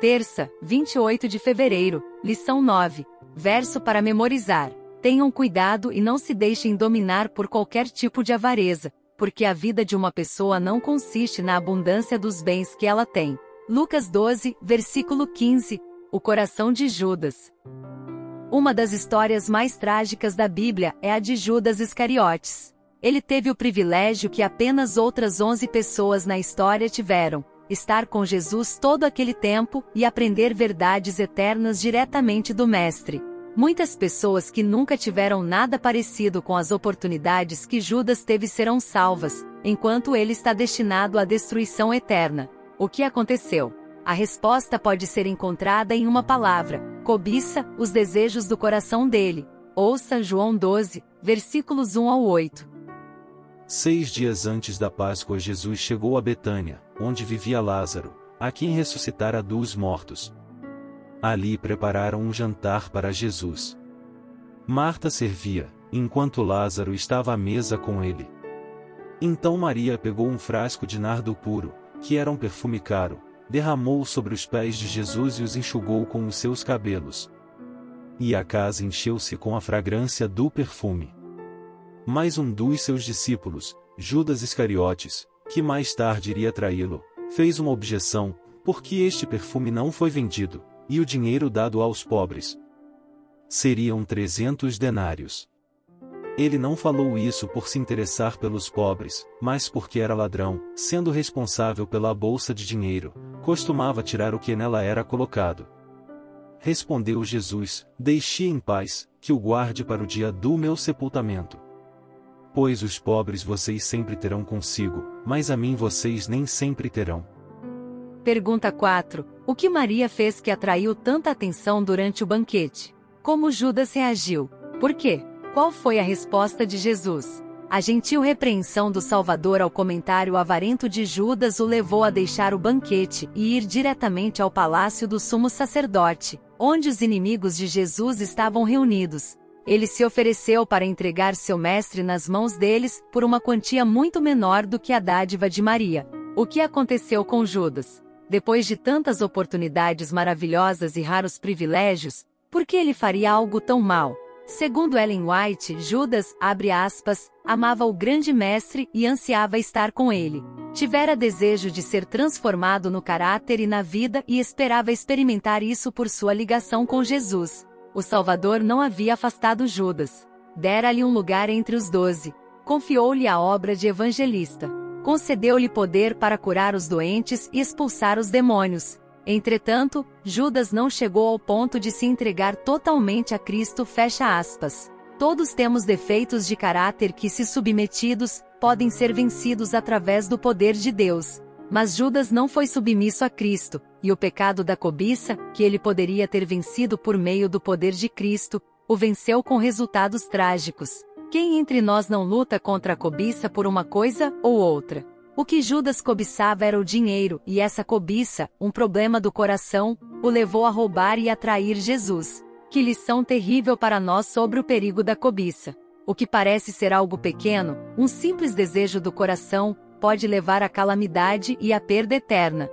Terça, 28 de fevereiro, lição 9. Verso para memorizar. Tenham cuidado e não se deixem dominar por qualquer tipo de avareza, porque a vida de uma pessoa não consiste na abundância dos bens que ela tem. Lucas 12, versículo 15. O coração de Judas. Uma das histórias mais trágicas da Bíblia é a de Judas Iscariotes. Ele teve o privilégio que apenas outras 11 pessoas na história tiveram, estar com Jesus todo aquele tempo e aprender verdades eternas diretamente do Mestre. Muitas pessoas que nunca tiveram nada parecido com as oportunidades que Judas teve serão salvas, enquanto ele está destinado à destruição eterna. O que aconteceu? A resposta pode ser encontrada em uma palavra: cobiça, os desejos do coração dele. Ouça João 12, versículos 1 ao 8. Seis dias antes da Páscoa, Jesus chegou a Betânia, onde vivia Lázaro, a quem ressuscitara dos mortos. Ali prepararam um jantar para Jesus. Marta servia, enquanto Lázaro estava à mesa com ele. Então Maria pegou um frasco de nardo puro, que era um perfume caro, derramou sobre os pés de Jesus e os enxugou com os seus cabelos. E a casa encheu-se com a fragrância do perfume. Mais um dos seus discípulos, Judas Iscariotes, que mais tarde iria traí-lo, fez uma objeção, porque este perfume não foi vendido, e o dinheiro dado aos pobres. Seriam trezentos denários. Ele não falou isso por se interessar pelos pobres, mas porque era ladrão, sendo responsável pela bolsa de dinheiro, costumava tirar o que nela era colocado. Respondeu Jesus: Deixe em paz, que o guarde para o dia do meu sepultamento. Pois os pobres vocês sempre terão consigo, mas a mim vocês nem sempre terão. Pergunta 4. O que Maria fez que atraiu tanta atenção durante o banquete? Como Judas reagiu? Por quê? Qual foi a resposta de Jesus? A gentil repreensão do Salvador ao comentário avarento de Judas o levou a deixar o banquete e ir diretamente ao palácio do sumo sacerdote, onde os inimigos de Jesus estavam reunidos. Ele se ofereceu para entregar seu mestre nas mãos deles por uma quantia muito menor do que a dádiva de Maria. O que aconteceu com Judas? Depois de tantas oportunidades maravilhosas e raros privilégios, por que ele faria algo tão mal? Segundo Ellen White, Judas, abre aspas, amava o grande mestre e ansiava estar com ele. Tivera desejo de ser transformado no caráter e na vida e esperava experimentar isso por sua ligação com Jesus. O Salvador não havia afastado Judas. Dera-lhe um lugar entre os doze. Confiou-lhe a obra de evangelista. Concedeu-lhe poder para curar os doentes e expulsar os demônios. Entretanto, Judas não chegou ao ponto de se entregar totalmente a Cristo. Fecha aspas. Todos temos defeitos de caráter que, se submetidos, podem ser vencidos através do poder de Deus. Mas Judas não foi submisso a Cristo, e o pecado da cobiça, que ele poderia ter vencido por meio do poder de Cristo, o venceu com resultados trágicos. Quem entre nós não luta contra a cobiça por uma coisa ou outra? O que Judas cobiçava era o dinheiro, e essa cobiça, um problema do coração, o levou a roubar e atrair Jesus. Que lição terrível para nós sobre o perigo da cobiça. O que parece ser algo pequeno, um simples desejo do coração, pode levar à calamidade e à perda eterna.